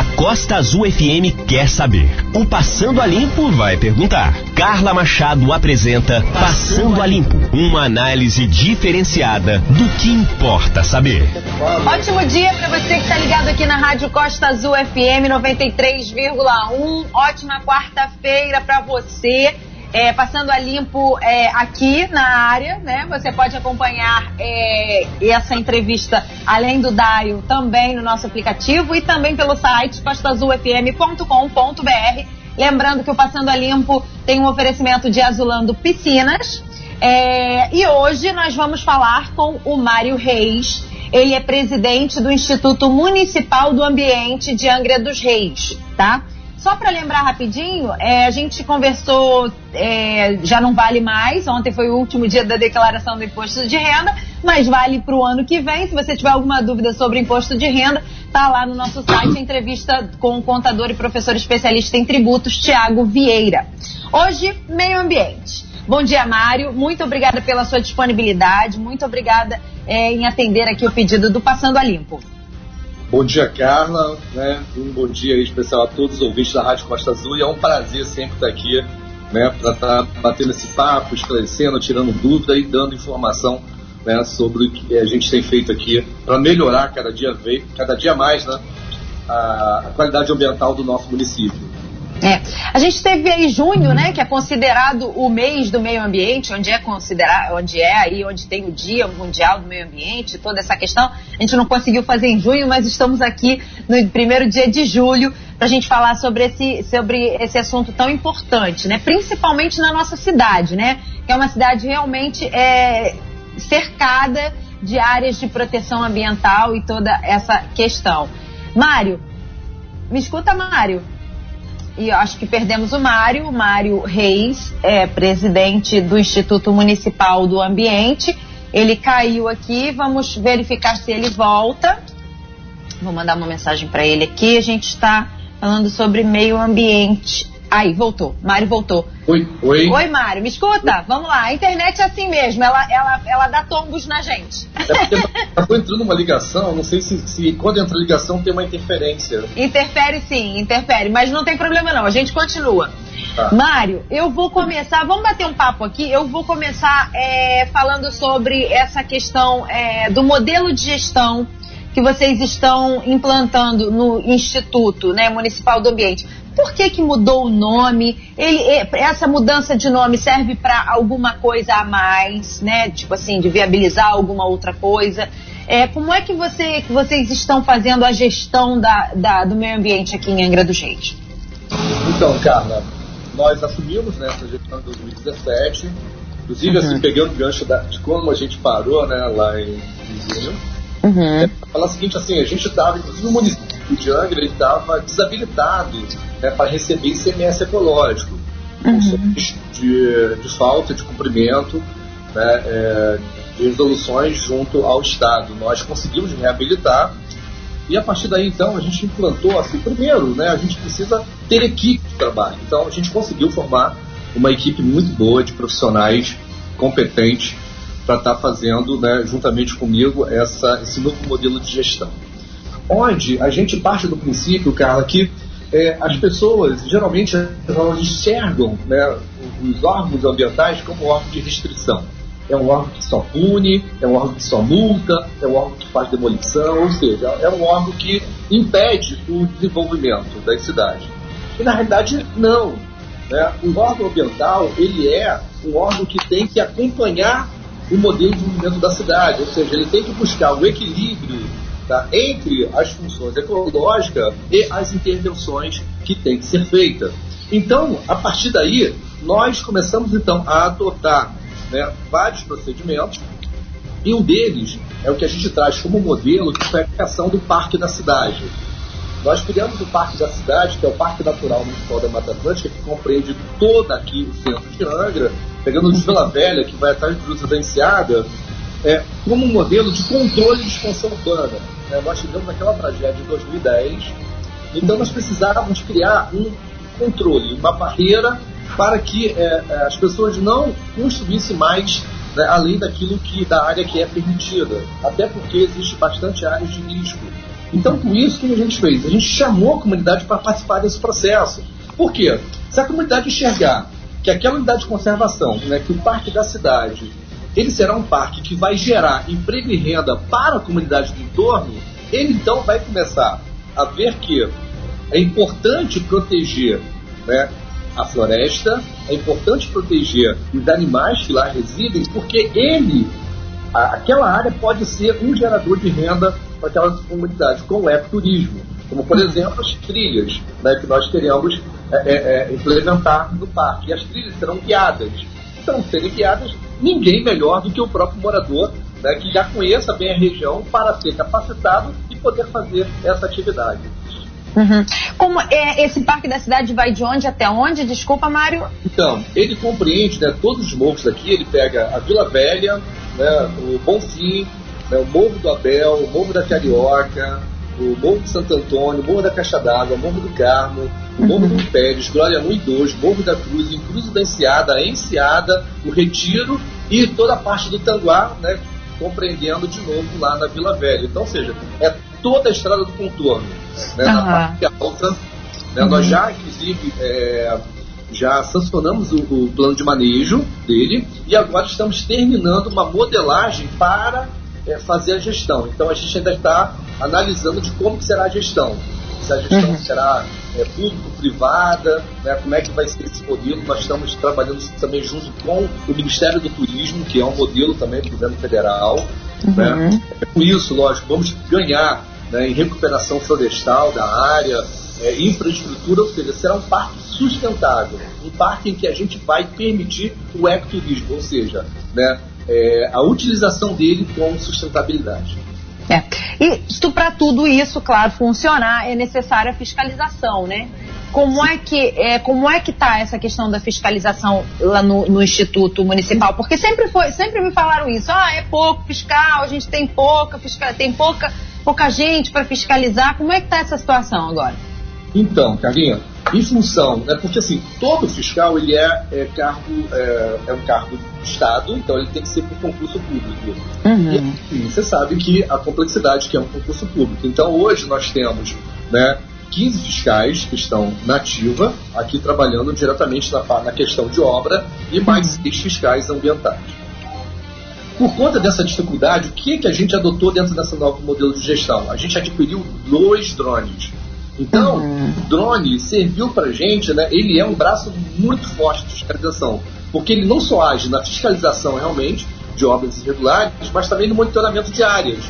A Costa Azul FM quer saber. O Passando a Limpo vai perguntar. Carla Machado apresenta Passando a Limpo, uma análise diferenciada do que importa saber. Ótimo dia para você que está ligado aqui na Rádio Costa Azul FM 93,1. Ótima quarta-feira para você. É, passando a limpo é, aqui na área, né? Você pode acompanhar é, essa entrevista além do Daio também no nosso aplicativo e também pelo site costazulfm.com.br. Lembrando que o Passando a Limpo tem um oferecimento de Azulando Piscinas. É, e hoje nós vamos falar com o Mário Reis. Ele é presidente do Instituto Municipal do Ambiente de Angra dos Reis, tá? Só para lembrar rapidinho, é, a gente conversou, é, já não vale mais. Ontem foi o último dia da declaração do imposto de renda, mas vale para o ano que vem. Se você tiver alguma dúvida sobre imposto de renda, tá lá no nosso site a entrevista com o contador e professor especialista em tributos, Tiago Vieira. Hoje, meio ambiente. Bom dia, Mário. Muito obrigada pela sua disponibilidade. Muito obrigada é, em atender aqui o pedido do Passando a Limpo. Bom dia, Carla. Né? Um bom dia especial a todos os ouvintes da Rádio Costa Azul. E é um prazer sempre estar aqui né, para estar batendo esse papo, esclarecendo, tirando dúvida e dando informação né, sobre o que a gente tem feito aqui para melhorar cada dia, cada dia mais né, a qualidade ambiental do nosso município. É. A gente teve aí junho, né, que é considerado o mês do meio ambiente, onde é considerado, onde é aí, onde tem o Dia Mundial do Meio Ambiente, toda essa questão. A gente não conseguiu fazer em junho, mas estamos aqui no primeiro dia de julho para a gente falar sobre esse, sobre esse assunto tão importante, né? Principalmente na nossa cidade, né? Que é uma cidade realmente é, cercada de áreas de proteção ambiental e toda essa questão. Mário, me escuta, Mário e acho que perdemos o Mário, o Mário Reis, é presidente do Instituto Municipal do Ambiente. Ele caiu aqui, vamos verificar se ele volta. Vou mandar uma mensagem para ele aqui. A gente está falando sobre meio ambiente. Aí, voltou. Mário voltou. Oi, oi. Oi, Mário. Me escuta? Oi. Vamos lá. A internet é assim mesmo. Ela, ela, ela dá tombos na gente. É porque tá entrando uma ligação. Não sei se, se quando entra a ligação tem uma interferência. Interfere sim, interfere. Mas não tem problema não. A gente continua. Tá. Mário, eu vou começar. Vamos bater um papo aqui. Eu vou começar é, falando sobre essa questão é, do modelo de gestão que vocês estão implantando no Instituto né, Municipal do Ambiente. Por que, que mudou o nome? Ele, essa mudança de nome serve para alguma coisa a mais, né? Tipo assim, de viabilizar alguma outra coisa. É, como é que, você, que vocês estão fazendo a gestão da, da, do meio ambiente aqui em Angra dos Reis? Então, Carla, nós assumimos né, essa gestão em 2017, inclusive assim, uhum. assim, pegando o gancho da, de como a gente parou né, lá em, em junho. Uhum. É, falar o seguinte, assim, a gente estava, inclusive o município de Angra estava desabilitado né, para receber ICMS ecológico, uhum. de, de falta de cumprimento né, é, de resoluções junto ao Estado. Nós conseguimos reabilitar e a partir daí, então, a gente implantou assim, primeiro, né, a gente precisa ter equipe de trabalho. Então, a gente conseguiu formar uma equipe muito boa de profissionais competentes para estar tá fazendo, né, juntamente comigo, essa, esse novo modelo de gestão. Onde a gente parte do princípio, Carla, que é, as pessoas geralmente elas enxergam né, os órgãos ambientais como órgão de restrição. É um órgão que só pune, é um órgão que só multa, é um órgão que faz demolição, ou seja, é um órgão que impede o desenvolvimento das cidades. E na realidade, não. Né? O órgão ambiental ele é um órgão que tem que acompanhar o modelo de desenvolvimento da cidade, ou seja, ele tem que buscar o equilíbrio tá, entre as funções ecológicas e as intervenções que têm que ser feitas. Então, a partir daí, nós começamos então a adotar né, vários procedimentos e um deles é o que a gente traz como modelo, que foi a criação do Parque da Cidade. Nós criamos o Parque da Cidade, que é o Parque Natural Municipal da Mata Atlântica, que compreende todo aqui o centro de Angra, pegando de Vila Velha, que vai atrás de Cruz Residenciada, é, como um modelo de controle de expansão urbana. É, nós tivemos aquela tragédia em 2010, então nós precisávamos criar um controle, uma barreira para que é, é, as pessoas não construíssem mais né, além daquilo que da área que é permitida, até porque existe bastante áreas de risco. Então, com isso, o que a gente fez? A gente chamou a comunidade para participar desse processo. Por quê? Se a comunidade enxergar que aquela unidade de conservação, né, que o parque da cidade, ele será um parque que vai gerar emprego e renda para a comunidade do entorno, ele então vai começar a ver que é importante proteger né, a floresta, é importante proteger os animais que lá residem, porque ele, aquela área pode ser um gerador de renda para aquela comunidade, com o ecoturismo, como por exemplo as trilhas né, que nós queremos é, é, é, implementar no parque. E as trilhas serão guiadas. Então, serem guiadas, ninguém melhor do que o próprio morador, né, que já conheça bem a região, para ser capacitado e poder fazer essa atividade. Uhum. Como é, esse parque da cidade vai de onde até onde? Desculpa, Mário. Então, ele compreende né, todos os morros daqui, ele pega a Vila Velha, né, o Bonfim, né, o Morro do Abel, o Morro da Carioca, o Morro de Santo Antônio, o Morro da Caixa d'Água, o Morro do Carmo, o Morro uhum. do Pérez, Glória 1 e 2, Morro da Cruz, Cruz da Enseada, a Enseada, o Retiro e toda a parte do Tanguá, né, compreendendo de novo lá na Vila Velha. Então, ou seja, é toda a estrada do contorno, né, uhum. na parte alta. Né, uhum. Nós já, inclusive, é, já sancionamos o, o, plano de manejo dele e agora estamos terminando uma modelagem para é, fazer a gestão. Então a gente ainda está analisando de como será a gestão. Se a gestão uhum. será é, público-privada, né, como é que vai ser esse modelo. Nós estamos trabalhando também junto com o Ministério do Turismo, que é um modelo também do governo federal. Uhum. Né. Com isso, lógico, vamos ganhar né, em recuperação florestal da área, é, infraestrutura, ou seja, será um parque sustentável, um parque em que a gente vai permitir o ecoturismo, ou seja, né, é, a utilização dele com sustentabilidade. É. E para tudo isso, claro, funcionar, é necessária a fiscalização, né? Como é que é, como é que está essa questão da fiscalização lá no, no, Instituto Municipal? Porque sempre foi, sempre me falaram isso. Ah, é pouco fiscal, a gente tem pouca fiscal, tem pouca pouca gente para fiscalizar. Como é que está essa situação agora? Então, Carlinha, em função, né, porque assim, todo fiscal ele é, é cargo, é, é, um cargo de Estado, então ele tem que ser por concurso público. Uhum. E você sabe que a complexidade que é um concurso público. Então hoje nós temos né, 15 fiscais que estão na ativa, aqui trabalhando diretamente na, na questão de obra, e mais uhum. seis fiscais ambientais. Por conta dessa dificuldade, o que, que a gente adotou dentro desse novo modelo de gestão? A gente adquiriu dois drones então, uhum. o drone serviu para gente, né? Ele é um braço muito forte de fiscalização, porque ele não só age na fiscalização realmente de obras irregulares, mas também no monitoramento de áreas.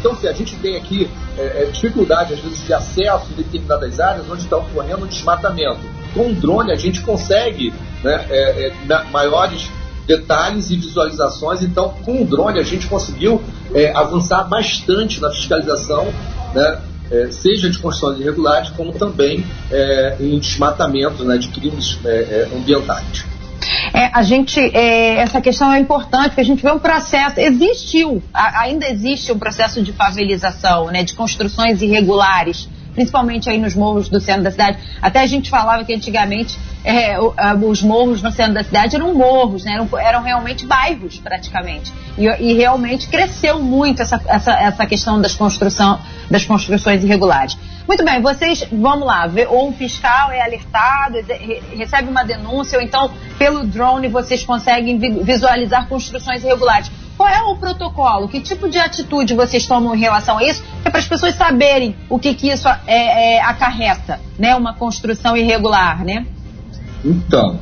Então, se a gente tem aqui é, é, dificuldade, às vezes, de acesso em determinadas áreas onde está ocorrendo desmatamento, com o drone a gente consegue né, é, é maiores detalhes e visualizações. Então, com o drone a gente conseguiu é, avançar bastante na fiscalização né, é, seja de construções irregulares, como também é, em desmatamento né, de crimes é, é, ambientais. É, a gente, é, essa questão é importante, porque a gente vê um processo, existiu, a, ainda existe um processo de favelização, né, de construções irregulares, principalmente aí nos morros do centro da cidade. Até a gente falava que antigamente é, os morros no centro da cidade eram morros, né? eram, eram realmente bairros praticamente. E, e realmente cresceu muito essa, essa, essa questão das, construção, das construções irregulares. Muito bem, vocês, vamos lá, ou um fiscal é alertado, recebe uma denúncia, ou então pelo drone vocês conseguem visualizar construções irregulares. Qual é o protocolo? Que tipo de atitude vocês tomam em relação a isso? É para as pessoas saberem o que, que isso é, é, acarreta, né? Uma construção irregular, né? Então,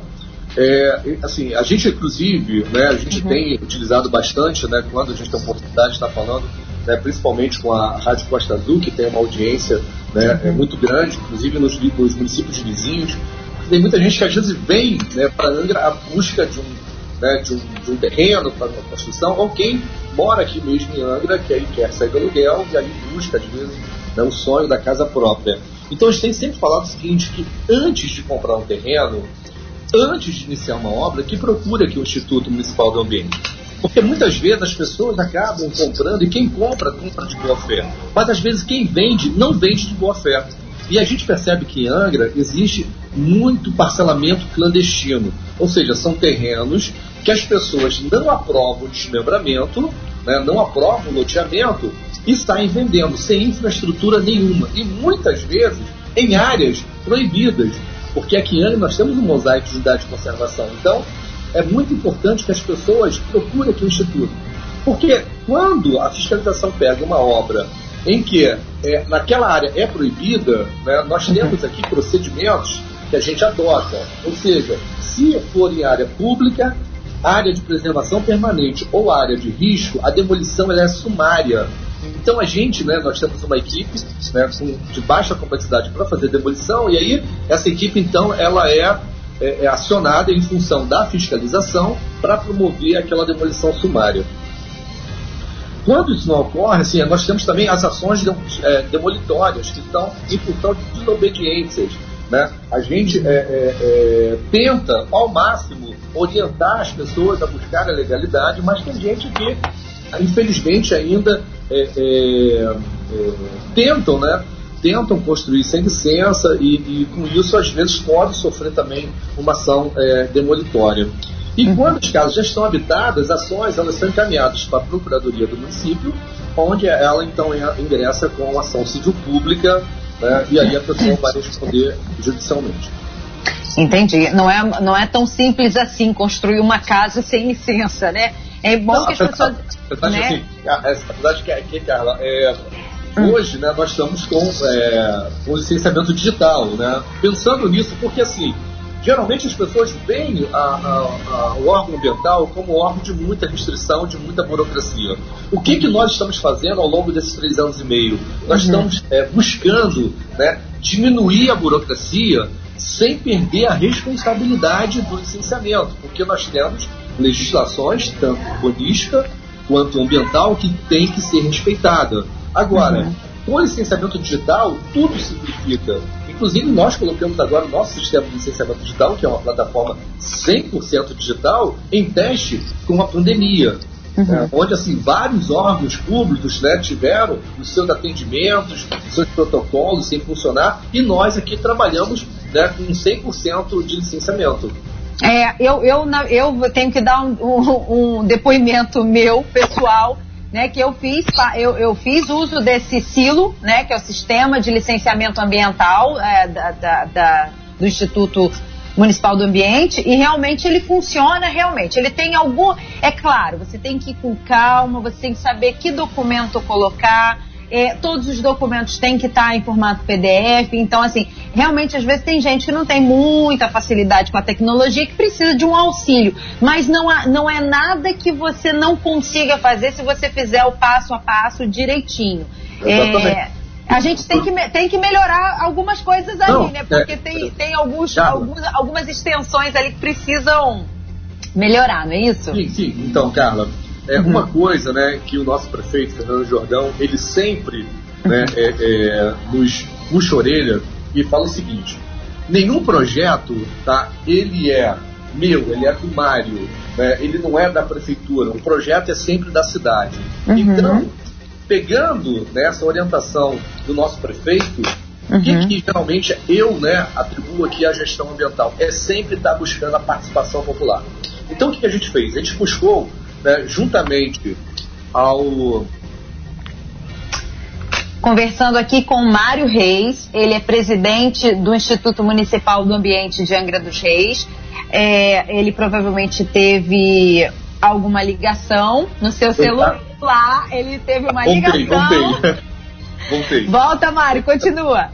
é, assim, a gente inclusive, né, a gente uhum. tem utilizado bastante, né, quando a gente tem a oportunidade de estar falando, né, principalmente com a Rádio Costa Azul, que tem uma audiência né, é muito grande, inclusive nos, nos municípios vizinhos. Tem muita gente que às vezes vem né, para Angra à busca de um, né, de um, de um terreno para uma construção, ou quem mora aqui mesmo em Angra, que aí quer sair do aluguel e aí busca, às vezes, né, o sonho da casa própria. Então a gente tem sempre falado o seguinte, que antes de comprar um terreno, antes de iniciar uma obra, que procure aqui o Instituto Municipal do Ambiente. Porque muitas vezes as pessoas acabam comprando e quem compra, compra de boa fé. Mas às vezes quem vende, não vende de boa fé. E a gente percebe que em Angra existe muito parcelamento clandestino. Ou seja, são terrenos que as pessoas não aprovam o desmembramento, né, não aprovam o loteamento, e saem vendendo sem infraestrutura nenhuma. E muitas vezes em áreas proibidas, porque aqui em Angra nós temos um mosaico de unidade de conservação. Então, é muito importante que as pessoas procurem aqui o Instituto. Porque quando a fiscalização pega uma obra em que é, naquela área é proibida, né, nós temos aqui procedimentos que a gente adota. Ou seja, se for em área pública, área de preservação permanente ou área de risco, a demolição é sumária. Então a gente, né, nós temos uma equipe né, de baixa complexidade para fazer demolição e aí essa equipe então ela é, é, é acionada em função da fiscalização para promover aquela demolição sumária. Quando isso não ocorre, assim, nós temos também as ações de, é, demolitórias que estão em função de desobediências. Né? A gente é, é, é, tenta, ao máximo, orientar as pessoas a buscar a legalidade, mas tem gente que, infelizmente, ainda é, é, tentam, né? tentam construir sem licença e, e, com isso, às vezes, pode sofrer também uma ação demolitória. E uhum. quando as casas já estão habitadas, ações elas são encaminhadas para a Procuradoria do município, onde ela então ingressa com ação civil pública né, e aí a pessoa vai responder judicialmente. Entendi. Não é, não é tão simples assim construir uma casa sem licença, né? É bom não, que as pessoas. Né? assim, a, verdade que, que Carla, é, hum. hoje né, nós estamos com, é, com licenciamento digital, né? Pensando nisso, porque assim, geralmente as pessoas veem a, a, a, o órgão ambiental como um órgão de muita restrição, de muita burocracia. O que, que nós estamos fazendo ao longo desses três anos e meio? Nós uhum. estamos é, buscando né, diminuir a burocracia sem perder a responsabilidade do licenciamento, porque nós temos legislações, tanto urbanística quanto ambiental, que tem que ser respeitada. Agora, uhum. com o licenciamento digital, tudo simplifica. Inclusive, nós colocamos agora o nosso sistema de licenciamento digital, que é uma plataforma 100% digital, em teste com a pandemia. Uhum. Né, onde assim vários órgãos públicos né, tiveram os seus atendimentos, os seus protocolos sem funcionar, e nós aqui trabalhamos né, com 100% de licenciamento. É, eu, eu, eu tenho que dar um, um, um depoimento meu, pessoal, né, que eu fiz, eu, eu fiz uso desse silo, né, que é o sistema de licenciamento ambiental é, da, da, da, do Instituto Municipal do Ambiente e realmente ele funciona realmente. Ele tem algum, é claro, você tem que ir com calma, você tem que saber que documento colocar, é, todos os documentos têm que estar em formato PDF. Então, assim, realmente, às vezes tem gente que não tem muita facilidade com a tecnologia que precisa de um auxílio. Mas não, há, não é nada que você não consiga fazer se você fizer o passo a passo direitinho. É, a gente tem que, tem que melhorar algumas coisas ali, não, né? Porque é, tem, tem alguns, alguns, algumas extensões ali que precisam melhorar, não é isso? Sim, sim. Então, Carla, é uhum. uma coisa, né, que o nosso prefeito Fernando Jordão, ele sempre, né, uhum. é, é, nos puxa a orelha e fala o seguinte: nenhum projeto, tá, ele é meu, ele é do Mário, né, ele não é da prefeitura. O projeto é sempre da cidade. Uhum. Então, pegando né, essa orientação do nosso prefeito, uhum. que, que, geralmente eu né, atribuo aqui à gestão ambiental? É sempre estar buscando a participação popular. Então o que a gente fez? A gente buscou né, juntamente ao. Conversando aqui com Mário Reis, ele é presidente do Instituto Municipal do Ambiente de Angra dos Reis. É, ele provavelmente teve alguma ligação no seu celular. Ele teve uma ligação. Voltei, voltei. Volta, Mário, continua.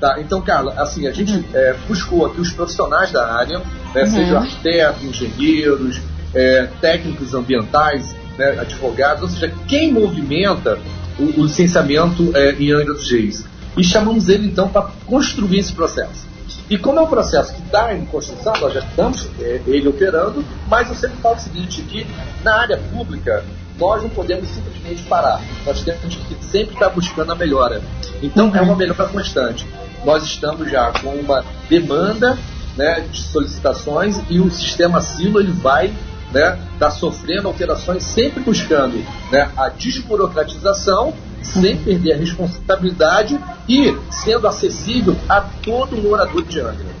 Tá, então, Carla, assim, a gente uhum. é, buscou aqui os profissionais da área, né, uhum. sejam arquitetos, engenheiros, é, técnicos ambientais, né, advogados, ou seja, quem movimenta o, o licenciamento é, em Angra dos Reis. E chamamos ele então para construir esse processo. E como é um processo que está em construção, nós já estamos é, ele operando, mas eu sempre falo o seguinte, que na área pública nós não podemos simplesmente parar. Nós temos que sempre estar buscando a melhora. Então é uma melhora constante. Nós estamos já com uma demanda né, de solicitações e o sistema Silo ele vai né, está sofrendo alterações, sempre buscando né, a desburocratização, sem perder a responsabilidade e sendo acessível a todo morador de Angra.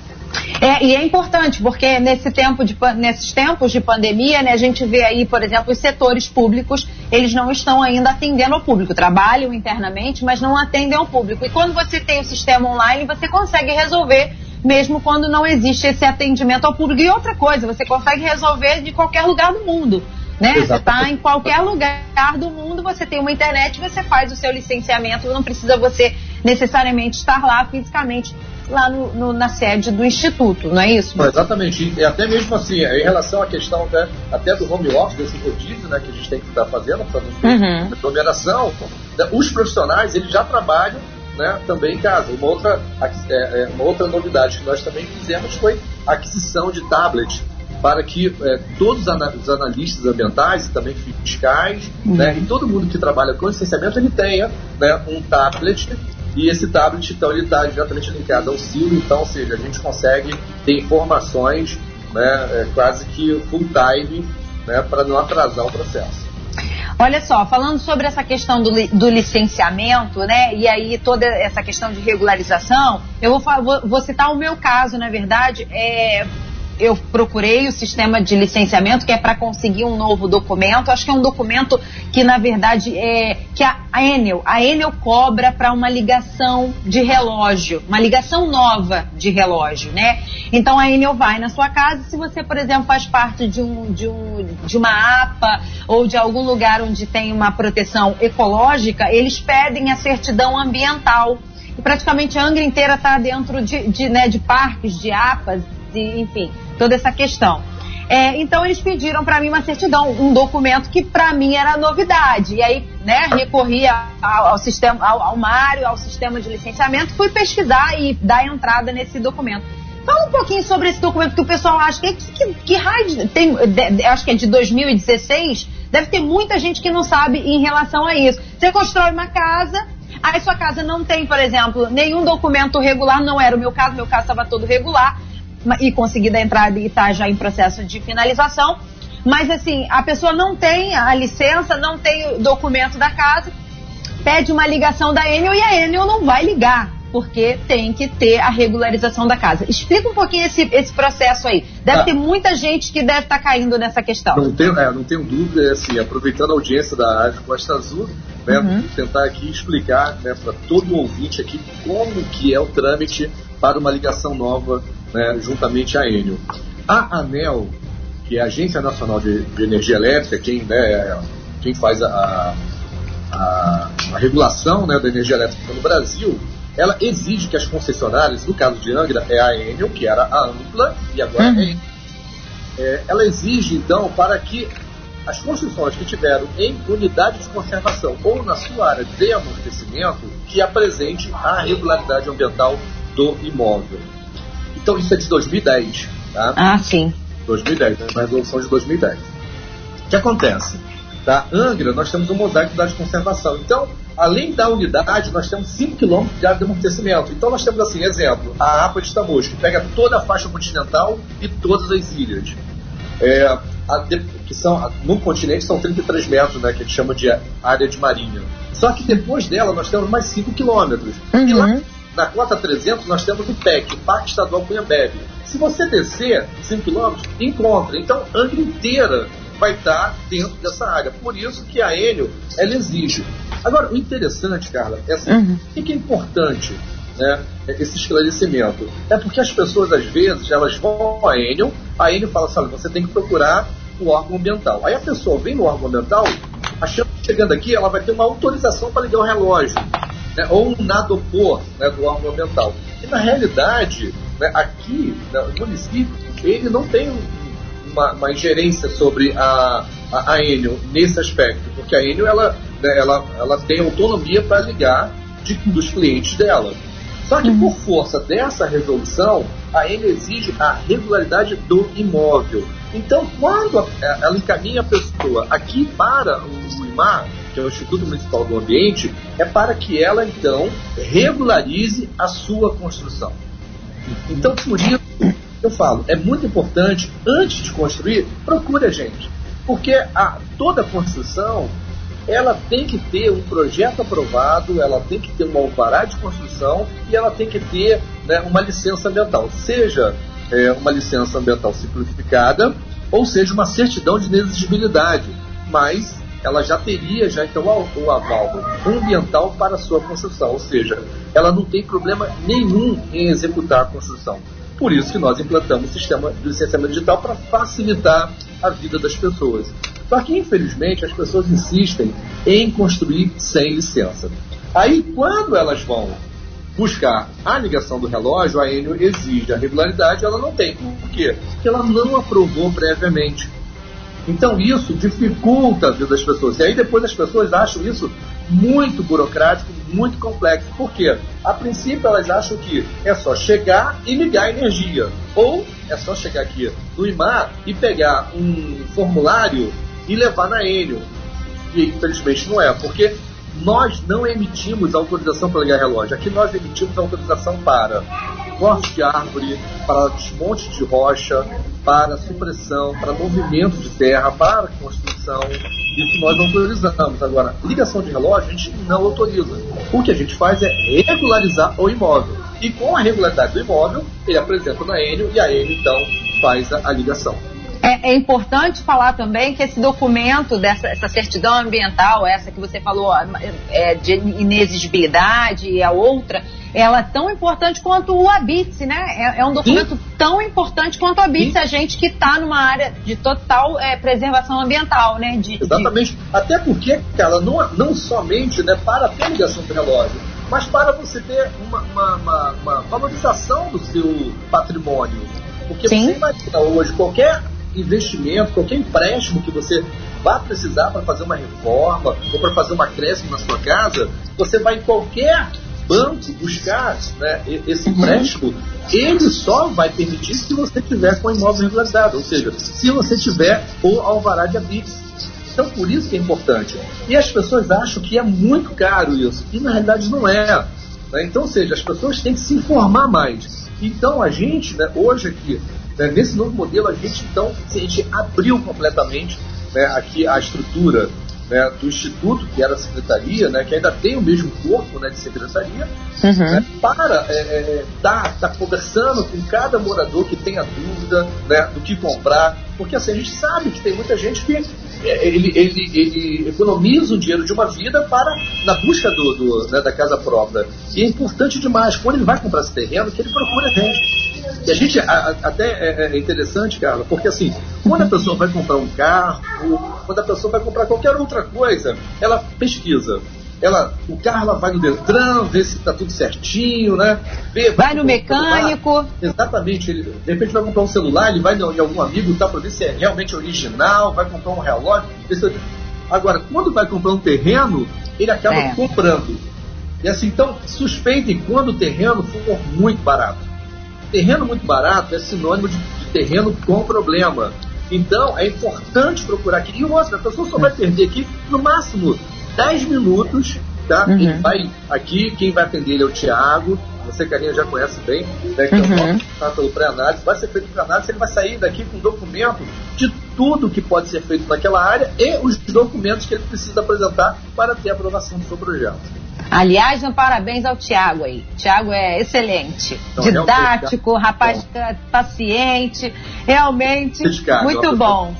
É, e é importante, porque nesse tempo de, nesses tempos de pandemia, né, a gente vê aí, por exemplo, os setores públicos, eles não estão ainda atendendo ao público, trabalham internamente, mas não atendem ao público. E quando você tem o sistema online, você consegue resolver mesmo quando não existe esse atendimento ao público. E outra coisa, você consegue resolver de qualquer lugar do mundo. Né? Você está em qualquer lugar do mundo, você tem uma internet, você faz o seu licenciamento, não precisa você necessariamente estar lá fisicamente lá no, no, na sede do instituto, não é isso? exatamente, e até mesmo assim, em relação à questão até, até do home office, desse rodízio né, que a gente tem que estar fazendo para não ter uhum. aglomeração, né, os profissionais eles já trabalham né, também em casa. Uma outra, é, é, uma outra novidade que nós também fizemos foi a aquisição de tablet para que é, todos os analistas ambientais e também fiscais uhum. né, e todo mundo que trabalha com licenciamento ele tenha né, um tablet e esse tablet então ele está diretamente linkado ao Silo, então ou seja, a gente consegue ter informações né, é, quase que full time né, para não atrasar o processo. Olha só, falando sobre essa questão do, do, licenciamento, né? E aí toda essa questão de regularização, eu vou, vou, vou citar o meu caso, na verdade. É, eu procurei o sistema de licenciamento, que é para conseguir um novo documento. Acho que é um documento que, na verdade, é que a Enel, a Enel cobra para uma ligação de relógio, uma ligação nova de relógio, né? Então a Enel vai na sua casa, se você, por exemplo, faz parte de, um, de, um, de uma APA ou de algum lugar onde tem uma proteção ecológica, eles pedem a certidão ambiental. E praticamente a Angra inteira está dentro de, de, né, de parques, de APAs, e, enfim, toda essa questão. É, então eles pediram para mim uma certidão, um documento que para mim era novidade. E aí, né, recorri ao, ao sistema, ao, ao Mário, ao sistema de licenciamento, fui pesquisar e dar entrada nesse documento. Fala um pouquinho sobre esse documento que o pessoal acha que, que, que raio tem, de, acho que é de 2016. Deve ter muita gente que não sabe em relação a isso. Você constrói uma casa, aí sua casa não tem, por exemplo, nenhum documento regular, não era o meu caso, meu caso estava todo regular e conseguir dar entrada e está já em processo de finalização. Mas assim, a pessoa não tem a licença, não tem o documento da casa, pede uma ligação da Enel e a Enel não vai ligar, porque tem que ter a regularização da casa. Explica um pouquinho esse, esse processo aí. Deve ah, ter muita gente que deve estar tá caindo nessa questão. Não tenho, é, não tenho dúvida, é assim, aproveitando a audiência da Rádio Costa Azul, né, uhum. tentar aqui explicar né, para todo ouvinte aqui como que é o trâmite para uma ligação nova né, juntamente à Enel. A ANEL, que é a Agência Nacional de, de Energia Elétrica, quem, né, quem faz a, a, a regulação né, da energia elétrica no Brasil, ela exige que as concessionárias, no caso de Angra, é a Enel, que era a Ampla, e agora é uhum. é, é ela exige, então, para que as construções que tiveram em unidade de conservação ou na sua área de amortecimento, que apresente a regularidade ambiental do imóvel. Então isso é de 2010. Tá? Ah, sim. 2010, né? uma resolução de 2010. O que acontece? Da Angra, nós temos um mosaico de conservação. Então, além da unidade, nós temos 5 km de área de amortecimento. Então, nós temos, assim, exemplo, a APA de Tamoios, que pega toda a faixa continental e todas as ilhas. É, a, que são, no continente são 33 metros, né, que a gente chama de área de marinha. Só que depois dela, nós temos mais 5 quilômetros. Uhum. E lá uhum na cota 300 nós temos o PEC, o Parque Estadual Cunhambebe. Se você descer 5 km, encontra. Então, Angra inteira vai estar dentro dessa área. Por isso que a Enel, ela exige. Agora, o interessante, Carla, é assim, uhum. o que é importante né, esse esclarecimento? É porque as pessoas, às vezes, elas vão à Enel, a Enel fala assim, você tem que procurar o órgão ambiental. Aí a pessoa vem no órgão ambiental, achando que chegando aqui ela vai ter uma autorização para ligar o relógio né, ou um nadopor né, do órgão ambiental. E na realidade, né, aqui, né, o município, ele não tem uma, uma ingerência sobre a, a, a nesse aspecto, porque a Enel ela, né, ela, ela tem autonomia para ligar de, dos clientes dela. Só que por força dessa resolução, a Enel exige a regularidade do imóvel. Então, quando ela encaminha a pessoa aqui para o IMAR, que é o Instituto Municipal do Ambiente, é para que ela então regularize a sua construção. Então, por isso, eu falo, é muito importante, antes de construir, procure a gente. Porque a, toda construção ela tem que ter um projeto aprovado, ela tem que ter um alvará de construção e ela tem que ter né, uma licença ambiental, seja é, uma licença ambiental simplificada, ou seja, uma certidão de inexigibilidade, mas ela já teria já então o aval ambiental para a sua construção, ou seja, ela não tem problema nenhum em executar a construção. Por isso que nós implantamos o sistema de licenciamento digital para facilitar a vida das pessoas. Só que, infelizmente, as pessoas insistem em construir sem licença. Aí, quando elas vão buscar a ligação do relógio, a Enel exige a regularidade, ela não tem. Por quê? Porque ela não aprovou previamente. Então isso dificulta a vida das pessoas. E aí depois as pessoas acham isso muito burocrático, muito complexo. Por quê? A princípio elas acham que é só chegar e ligar a energia. Ou é só chegar aqui no IMAR e pegar um formulário e levar na Enel. E infelizmente não é, porque nós não emitimos autorização para ligar relógio. Aqui nós emitimos autorização para corte de árvore, para desmonte de rocha, para supressão, para movimento de terra, para construção. Isso nós autorizamos. Agora, ligação de relógio a gente não autoriza. O que a gente faz é regularizar o imóvel. E com a regularidade do imóvel, ele apresenta na Enio e a Enio então faz a ligação. É, é, importante falar também que esse documento, dessa essa certidão ambiental, essa que você falou é, de inexigibilidade e a outra, ela é tão importante quanto o ABITS, né? É, é um documento Sim. tão importante quanto o ABITS, Sim. a gente que está numa área de total é, preservação ambiental, né? De, Exatamente. De... Até porque, cara, não, não somente né, para ter ligação do relógio, mas para você ter uma, uma, uma, uma valorização do seu patrimônio. Porque Sim. você imagina hoje qualquer investimento, qualquer empréstimo que você vá precisar para fazer uma reforma ou para fazer um acréscimo na sua casa, você vai em qualquer banco buscar né, esse empréstimo, ele só vai permitir se você tiver com o imóvel regularizado, ou seja, se você tiver o alvará de habite. Então, por isso que é importante. E as pessoas acham que é muito caro isso, e na realidade não é. Né? Então, ou seja, as pessoas têm que se informar mais. Então, a gente, né, hoje aqui, né, nesse novo modelo, a gente então a gente abriu completamente né, aqui a estrutura né, do Instituto, que era a secretaria, né, que ainda tem o mesmo corpo né, de secretaria, uhum. né, para estar é, é, tá, tá conversando com cada morador que tenha dúvida né, do que comprar, porque assim, a gente sabe que tem muita gente que é, ele, ele, ele economiza o dinheiro de uma vida para na busca do, do né, da casa própria. E é importante demais, quando ele vai comprar esse terreno, que ele procura gente. E a gente, a, até é, é, interessante, Carla, porque assim, quando a pessoa vai comprar um carro, quando a pessoa vai comprar qualquer outra coisa, ela pesquisa. Ela, o carro ela vai no Detran, vê se está tudo certinho, né? Vê, vai, vai no mecânico. Exatamente. Ele, de repente vai comprar um celular, ele vai em algum amigo tá, para ver se é realmente original, vai comprar um relógio. Agora, quando vai comprar um terreno, ele acaba é. comprando. E assim, então, suspeitem quando o terreno for muito barato. Terreno muito barato é sinônimo de, de terreno com problema. Então, é importante procurar aqui. E outra, a pessoa só vai perder aqui no máximo 10 minutos. Tá? Uhum. Ele vai aqui, quem vai atender ele é o Tiago. Você, Carinha, já conhece bem, né? Que uhum. tá pelo pré-análise. Vai ser feito pré-análise, ele vai sair daqui com um documento de tudo que pode ser feito naquela área e os documentos que ele precisa apresentar para ter a aprovação do seu projeto. Aliás, um parabéns ao Tiago aí. Tiago é excelente. Então, Didático, rapaz bom. paciente, realmente muito bom.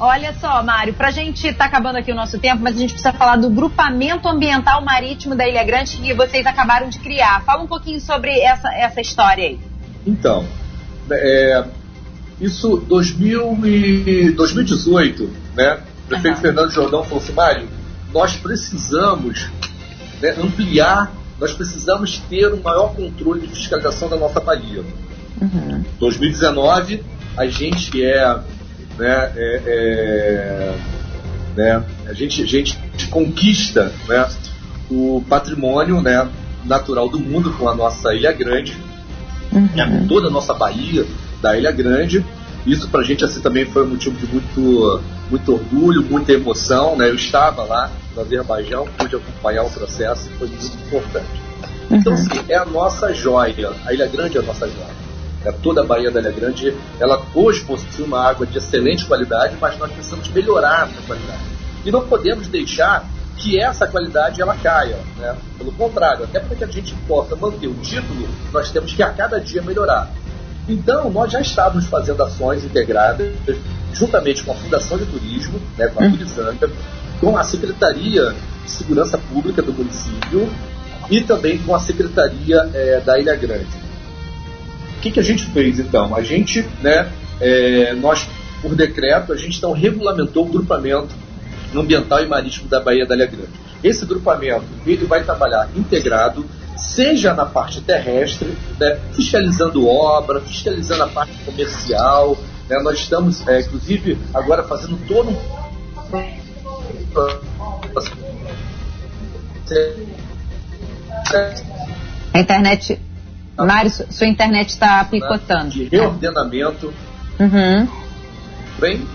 Olha só, Mário, para a gente tá acabando aqui o nosso tempo, mas a gente precisa falar do grupamento ambiental marítimo da Ilha Grande que vocês acabaram de criar. Fala um pouquinho sobre essa, essa história aí. Então, é, isso 2000 e 2018, né? O prefeito uhum. Fernando Jordão falou assim, Mário, nós precisamos né, ampliar, nós precisamos ter um maior controle de fiscalização da nossa Bahia. Uhum. 2019, a gente é, né, é, é né, a gente, a gente conquista né, o patrimônio né, natural do mundo com a nossa Ilha Grande, uhum. né, toda a nossa Bahia da Ilha Grande, isso para a gente assim também foi um motivo de muito, muito orgulho, muita emoção. Né? Eu estava lá no Azerbaijão, pude acompanhar o processo e foi muito importante. Uhum. Então, assim, é a nossa joia. A Ilha Grande é a nossa joia. É, toda a Baía da Ilha Grande, ela hoje possui uma água de excelente qualidade, mas nós precisamos melhorar essa qualidade. E não podemos deixar que essa qualidade ela caia. Né? Pelo contrário, até para que a gente possa manter o título, nós temos que a cada dia melhorar. Então, nós já estávamos fazendo ações integradas, juntamente com a Fundação de Turismo, né, com a Turizanga, com a Secretaria de Segurança Pública do município e também com a Secretaria é, da Ilha Grande. O que, que a gente fez então? A gente, né, é, nós, por decreto, a gente então regulamentou o grupamento ambiental e marítimo da Baía da Ilha Grande. Esse grupamento ele vai trabalhar integrado seja na parte terrestre, né, fiscalizando obra, fiscalizando a parte comercial. Né, nós estamos, é, inclusive, agora fazendo todo um. A internet. Mário, sua internet está picotando. De reordenamento. Uhum. Bem?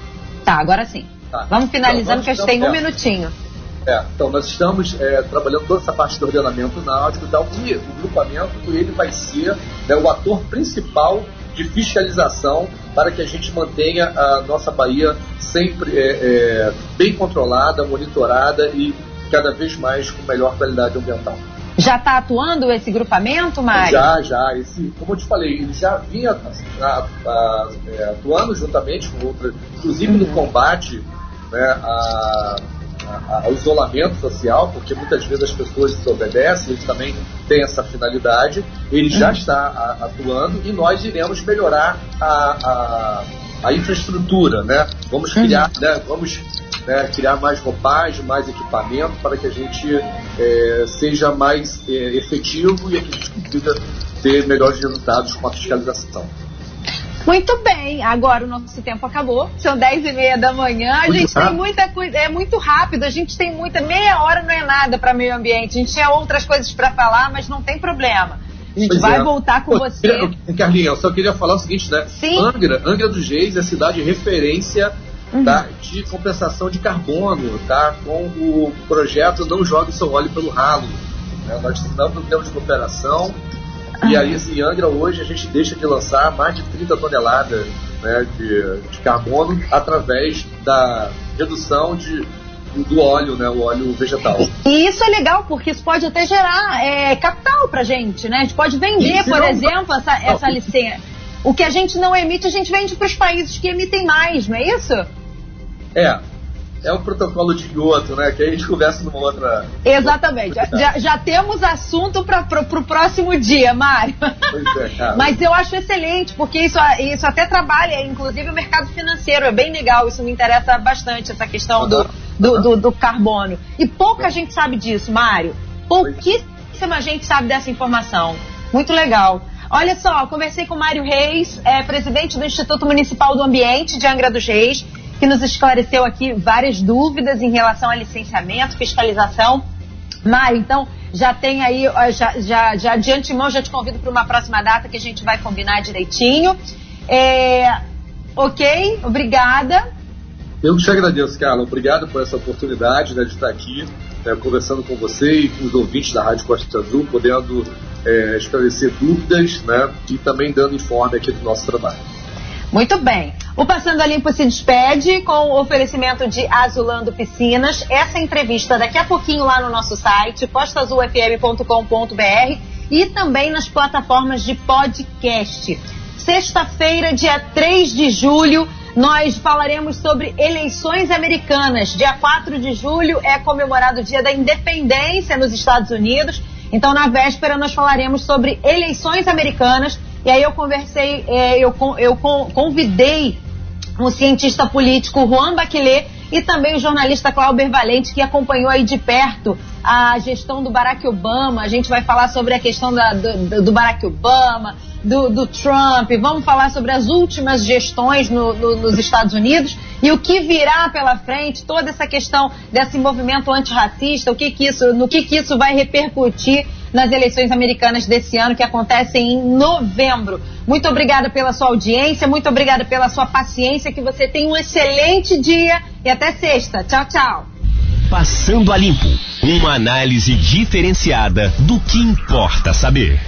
Tá, agora sim. Tá. Vamos finalizando, então, que a gente tem um minutinho. É, então nós estamos é, trabalhando toda essa parte do ordenamento náutico e tal, e o grupamento ele vai ser né, o ator principal de fiscalização para que a gente mantenha a nossa Bahia sempre é, é, bem controlada, monitorada e cada vez mais com melhor qualidade ambiental. Já está atuando esse grupamento, Mário? Já, já. Esse, como eu te falei, ele já vinha a, a, é, atuando juntamente com outras, inclusive uhum. no combate né, a ao isolamento social, porque muitas vezes as pessoas desobedecem, eles também têm essa finalidade. Ele já está atuando e nós iremos melhorar a, a, a infraestrutura, né? Vamos criar, uhum. né? Vamos né, criar mais roupagem, mais equipamento para que a gente é, seja mais é, efetivo e a gente consiga ter melhores resultados com a fiscalização. Muito bem, agora o nosso tempo acabou. São 10 e meia da manhã. A gente rápido. tem muita coisa. É muito rápido. A gente tem muita. Meia hora não é nada para meio ambiente. A gente tinha outras coisas para falar, mas não tem problema. A gente pois vai é. voltar com Pô, você. Carlinhos, eu só queria falar o seguinte, né? Sim. Angra, Angra dos Reis é a cidade referência uhum. tá, de compensação de carbono, tá? Com o projeto Não Jogue Seu Óleo pelo Ralo. Né? Nós assinamos um termo de cooperação e aí, assim, Angra hoje a gente deixa de lançar mais de 30 toneladas né, de, de carbono através da redução de, do óleo, né, o óleo vegetal. E isso é legal, porque isso pode até gerar é, capital pra gente, né? A gente pode vender, por não, exemplo, essa, essa licença. O que a gente não emite, a gente vende para os países que emitem mais, não é isso? É, é o protocolo de Kyoto, né? Que a gente conversa numa outra. Exatamente. Já, já temos assunto para o próximo dia, Mário. É. Mas eu acho excelente, porque isso, isso até trabalha, inclusive, o mercado financeiro. É bem legal, isso me interessa bastante, essa questão do, do, do, do carbono. E pouca gente sabe disso, Mário. Pouquíssima gente sabe dessa informação. Muito legal. Olha só, conversei com o Mário Reis, é, presidente do Instituto Municipal do Ambiente de Angra dos Reis que nos esclareceu aqui várias dúvidas em relação a licenciamento, fiscalização. Mário, então já tem aí, já, já, já de antemão já te convido para uma próxima data que a gente vai combinar direitinho. É, ok, obrigada. Eu que te agradeço, Carla. Obrigado por essa oportunidade né, de estar aqui né, conversando com você e com os ouvintes da Rádio Costa Azul, podendo é, esclarecer dúvidas né, e também dando informe aqui do nosso trabalho. Muito bem. O Passando a Limpo se despede com o oferecimento de Azulando Piscinas. Essa entrevista daqui a pouquinho lá no nosso site, postazulfm.com.br e também nas plataformas de podcast. Sexta-feira, dia 3 de julho, nós falaremos sobre eleições americanas. Dia 4 de julho é comemorado o Dia da Independência nos Estados Unidos. Então, na véspera, nós falaremos sobre eleições americanas e aí eu conversei, é, eu, eu convidei um cientista político, Juan Baquilé, e também o jornalista Clauber Valente, que acompanhou aí de perto a gestão do Barack Obama. A gente vai falar sobre a questão da, do, do, Barack Obama, do, do, Trump, vamos falar sobre as últimas gestões no, no, nos Estados Unidos e o que virá pela frente, toda essa questão desse movimento antirracista, o que, que isso, no que, que isso vai repercutir nas eleições americanas desse ano, que acontecem em novembro. Muito obrigada pela sua audiência, muito obrigada pela sua paciência, que você tenha um excelente dia e até sexta. Tchau, tchau. Passando a Limpo uma análise diferenciada do que importa saber.